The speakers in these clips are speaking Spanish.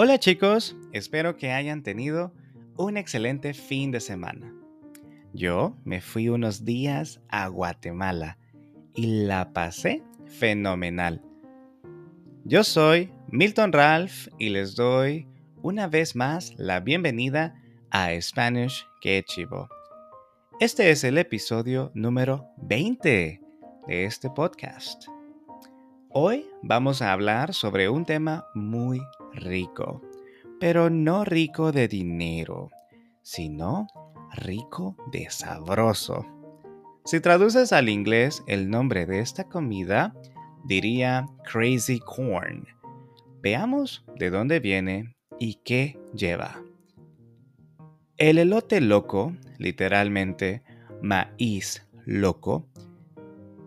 Hola chicos, espero que hayan tenido un excelente fin de semana. Yo me fui unos días a Guatemala y la pasé fenomenal. Yo soy Milton Ralph y les doy una vez más la bienvenida a Spanish Que Chivo. Este es el episodio número 20 de este podcast. Hoy vamos a hablar sobre un tema muy rico, pero no rico de dinero, sino rico de sabroso. Si traduces al inglés el nombre de esta comida, diría Crazy Corn. Veamos de dónde viene y qué lleva. El elote loco, literalmente maíz loco,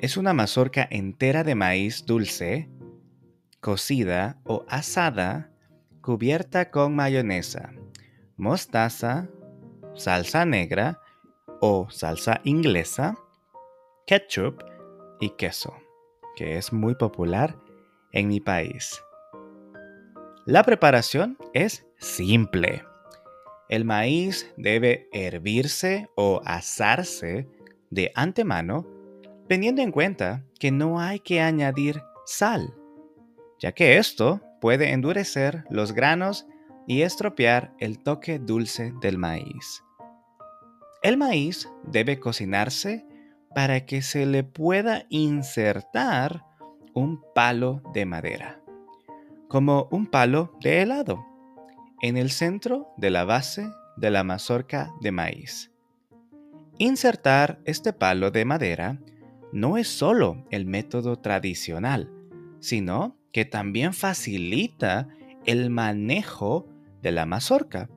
es una mazorca entera de maíz dulce, cocida o asada cubierta con mayonesa, mostaza, salsa negra o salsa inglesa, ketchup y queso, que es muy popular en mi país. La preparación es simple. El maíz debe hervirse o asarse de antemano, teniendo en cuenta que no hay que añadir sal, ya que esto puede endurecer los granos y estropear el toque dulce del maíz. El maíz debe cocinarse para que se le pueda insertar un palo de madera, como un palo de helado, en el centro de la base de la mazorca de maíz. Insertar este palo de madera no es solo el método tradicional, sino que también facilita el manejo de la mazorca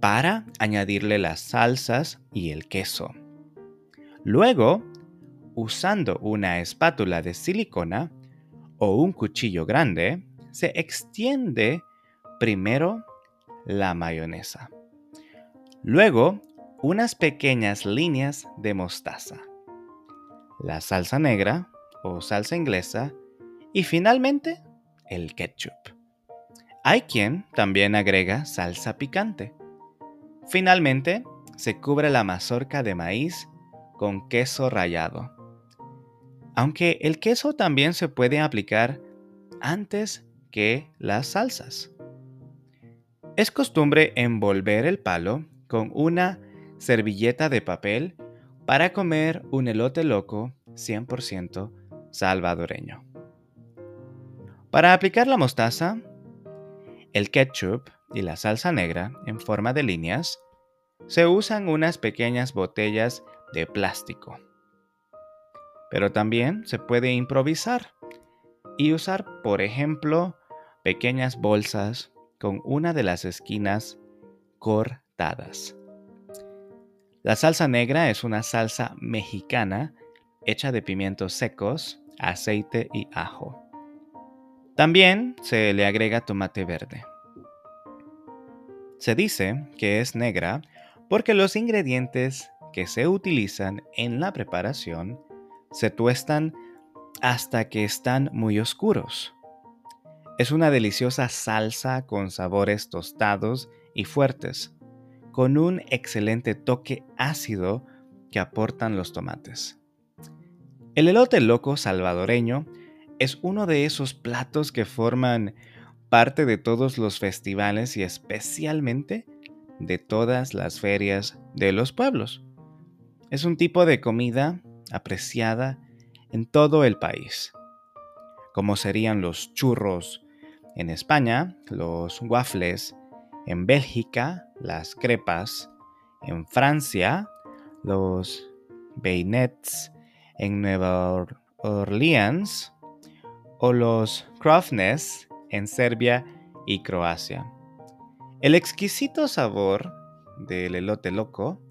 para añadirle las salsas y el queso. Luego, usando una espátula de silicona o un cuchillo grande, se extiende primero la mayonesa. Luego, unas pequeñas líneas de mostaza. La salsa negra o salsa inglesa y finalmente, el ketchup. Hay quien también agrega salsa picante. Finalmente, se cubre la mazorca de maíz con queso rallado. Aunque el queso también se puede aplicar antes que las salsas. Es costumbre envolver el palo con una servilleta de papel para comer un elote loco 100% salvadoreño. Para aplicar la mostaza, el ketchup y la salsa negra en forma de líneas, se usan unas pequeñas botellas de plástico. Pero también se puede improvisar y usar, por ejemplo, pequeñas bolsas con una de las esquinas cortadas. La salsa negra es una salsa mexicana hecha de pimientos secos, aceite y ajo. También se le agrega tomate verde. Se dice que es negra porque los ingredientes que se utilizan en la preparación se tuestan hasta que están muy oscuros. Es una deliciosa salsa con sabores tostados y fuertes, con un excelente toque ácido que aportan los tomates. El elote loco salvadoreño es uno de esos platos que forman parte de todos los festivales y especialmente de todas las ferias de los pueblos. Es un tipo de comida apreciada en todo el país, como serían los churros en España, los waffles, en Bélgica, las crepas, en Francia, los beignets, en Nueva Orleans, o los krofnes en Serbia y Croacia. El exquisito sabor del elote loco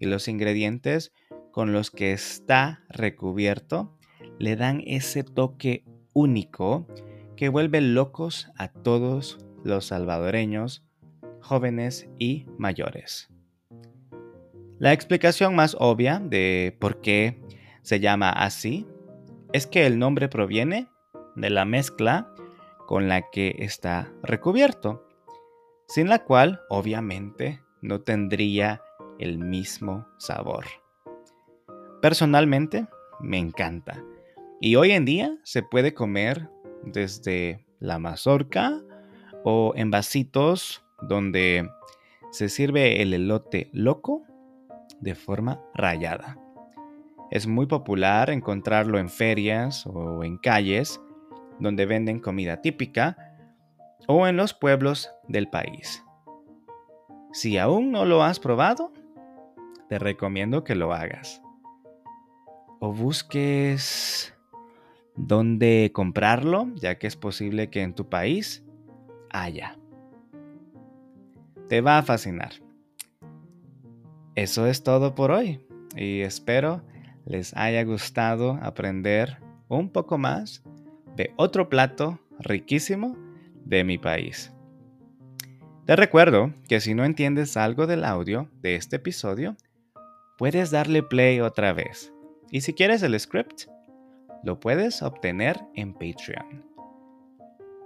y los ingredientes con los que está recubierto le dan ese toque único que vuelve locos a todos los salvadoreños, jóvenes y mayores. La explicación más obvia de por qué se llama así es que el nombre proviene de la mezcla con la que está recubierto. sin la cual obviamente no tendría el mismo sabor. Personalmente me encanta y hoy en día se puede comer desde la mazorca o en vasitos donde se sirve el elote loco de forma rayada. Es muy popular encontrarlo en ferias o en calles donde venden comida típica o en los pueblos del país. Si aún no lo has probado, te recomiendo que lo hagas. O busques dónde comprarlo, ya que es posible que en tu país haya. Te va a fascinar. Eso es todo por hoy y espero les haya gustado aprender un poco más de otro plato riquísimo de mi país. Te recuerdo que si no entiendes algo del audio de este episodio, puedes darle play otra vez. Y si quieres el script, lo puedes obtener en Patreon.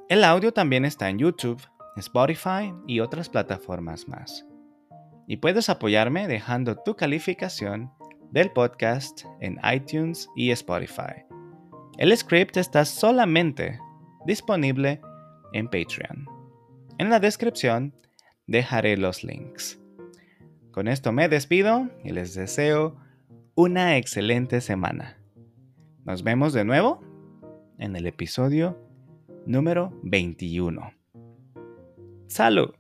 El audio también está en YouTube, Spotify y otras plataformas más. Y puedes apoyarme dejando tu calificación del podcast en iTunes y Spotify. El script está solamente disponible en Patreon. En la descripción dejaré los links. Con esto me despido y les deseo una excelente semana. Nos vemos de nuevo en el episodio número 21. Salut!